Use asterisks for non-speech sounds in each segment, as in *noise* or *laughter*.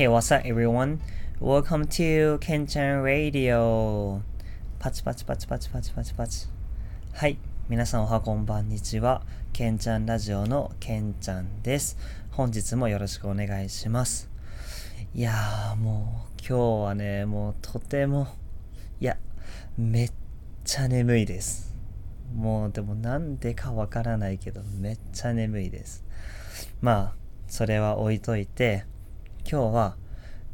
Hey, what's up, everyone? Welcome to Kenchan Radio. パチパチパチパチパチパチパチ。はい。皆さんおはこんばんにちは。ケンちゃんラジオのケンちゃんです。本日もよろしくお願いします。いやーもう今日はね、もうとても、いや、めっちゃ眠いです。もうでもなんでかわからないけどめっちゃ眠いです。まあ、それは置いといて、今日は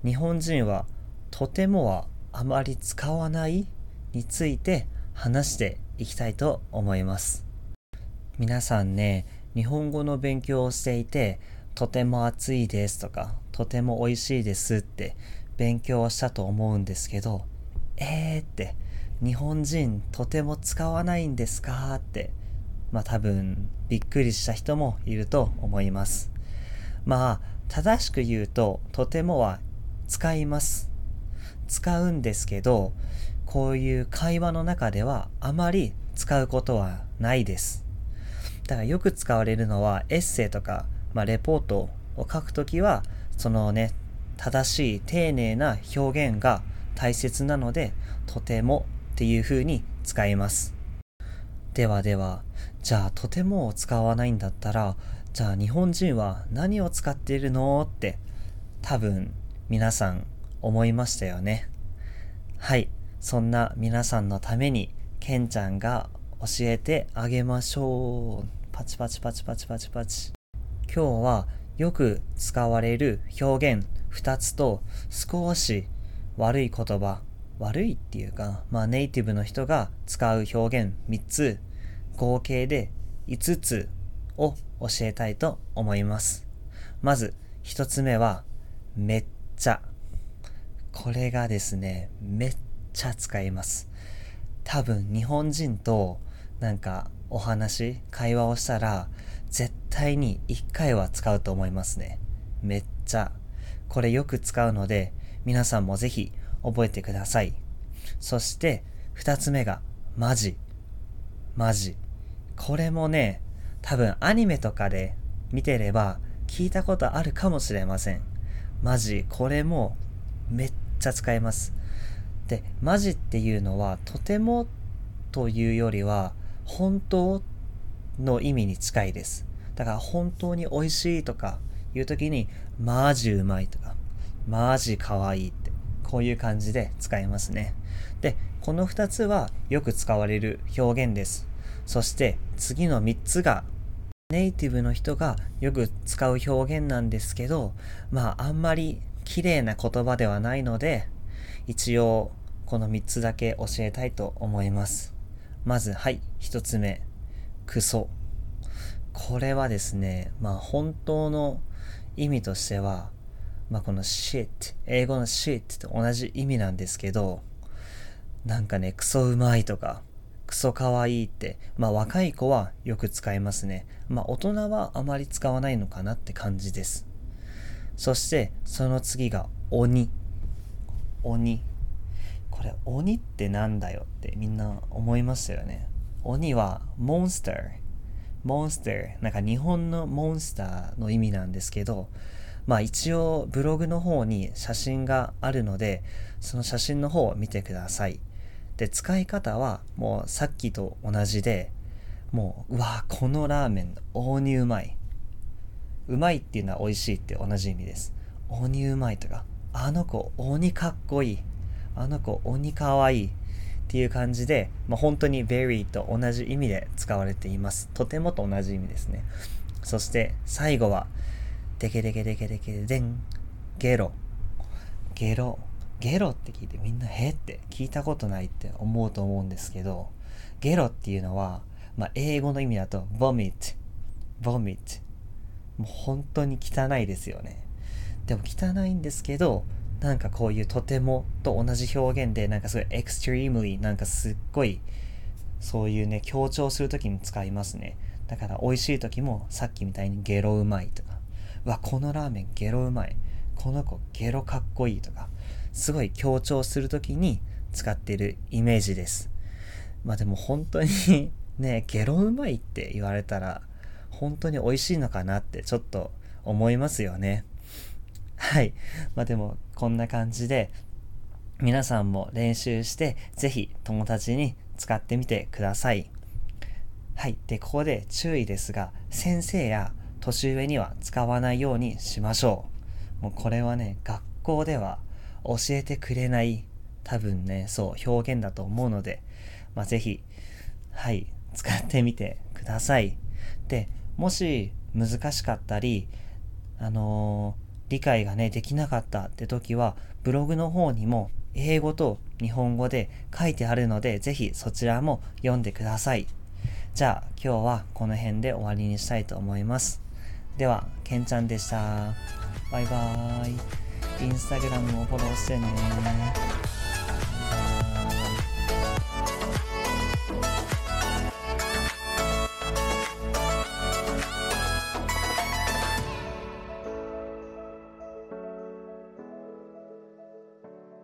日本人はとてもはあまり使わないについて話していきたいと思います。皆さんね、日本語の勉強をしていて、とても暑いですとか、とても美味しいですって勉強をしたと思うんですけど、えーって、日本人とても使わないんですかって、まあ多分びっくりした人もいると思います。まあ正しく言うととてもは使います。使うんですけど、こういう会話の中ではあまり使うことはないです。だからよく使われるのはエッセイとか、まあ、レポートを書くときは、そのね、正しい丁寧な表現が大切なので、とてもっていう風に使います。ではでは、じゃあとてもを使わないんだったら、じゃあ日本人は何を使っているの？って多分皆さん思いましたよね。はい、そんな皆さんのためにケンちゃんが教えてあげましょう。パチパチパチパチパチパチ。今日はよく使われる表現2つと少し悪い言葉悪いっていうか、まあネイティブの人が使う表現3つ、合計で5つを教えたいと思います。まず1つ目は、めっちゃ。これがですね、めっちゃ使います。多分日本人となんかお話、会話をしたら、絶対に1回は使うと思いますね。めっちゃ。これよく使うので、皆さんもぜひ覚えてください。そして、二つ目が、マジ。マジ。これもね、多分アニメとかで見てれば聞いたことあるかもしれません。マジ。これもめっちゃ使えます。で、マジっていうのはとてもというよりは本当の意味に近いです。だから本当に美味しいとかいう時にマジうまいとかマジ可愛いってこういう感じで使いますね。で、この2つはよく使われる表現です。そして次の3つがネイティブの人がよく使う表現なんですけど、まああんまり綺麗な言葉ではないので、一応この3つだけ教えたいと思います。まず、はい、1つ目。クソ。これはですね、まあ本当の意味としては、まあこの shit、英語の shit と同じ意味なんですけど、なんかね、クソうまいとか、クソかわいいって、まあ若い子はよく使いますね。まあ大人はあまり使わないのかなって感じです。そしてその次が鬼。鬼。これ鬼ってなんだよってみんな思いましたよね。鬼はモンスター。モンスター。なんか日本のモンスターの意味なんですけど、まあ一応ブログの方に写真があるので、その写真の方を見てください。で、使い方はもうさっきと同じで、もう、うわこのラーメン、大にうまい。うまいっていうのは美味しいって同じ意味です。鬼うまいとか、あの子鬼かっこいい。あの子鬼かわいい。っていう感じで、まあ、本当に very と同じ意味で使われています。とてもと同じ意味ですね。そして最後は、デケデケデケデケデン、ゲロ。ゲロ。ゲロって聞いてみんなへって聞いたことないって思うと思うんですけど、ゲロっていうのは、まあ、英語の意味だと vomit, vomit。もう本当に汚いですよね。でも汚いんですけど、なんかこういうとてもと同じ表現で、なんかすごい extremely、なんかすっごい、そういうね、強調するときに使いますね。だから美味しい時もさっきみたいにゲロうまいとか、わ、このラーメンゲロうまい。この子ゲロかっこいいとか、すごい強調するときに使っているイメージです。まあでも本当に *laughs* ね、ゲロうまいって言われたら、本当に美味しいのかなってちょっと思いますよね。はい。まあでも、こんな感じで、皆さんも練習して、ぜひ友達に使ってみてください。はい。で、ここで注意ですが、先生や年上には使わないようにしましょう。もうこれはね、学校では教えてくれない多分ね、そう表現だと思うので、まあ、ぜひ、はい、使ってみてください。で、もし難しかったり、あのー、理解がね、できなかったって時は、ブログの方にも英語と日本語で書いてあるので、ぜひそちらも読んでください。じゃあ今日はこの辺で終わりにしたいと思います。では、けんちゃんでした。バイバーイ。インスタグラムもフォローしてね。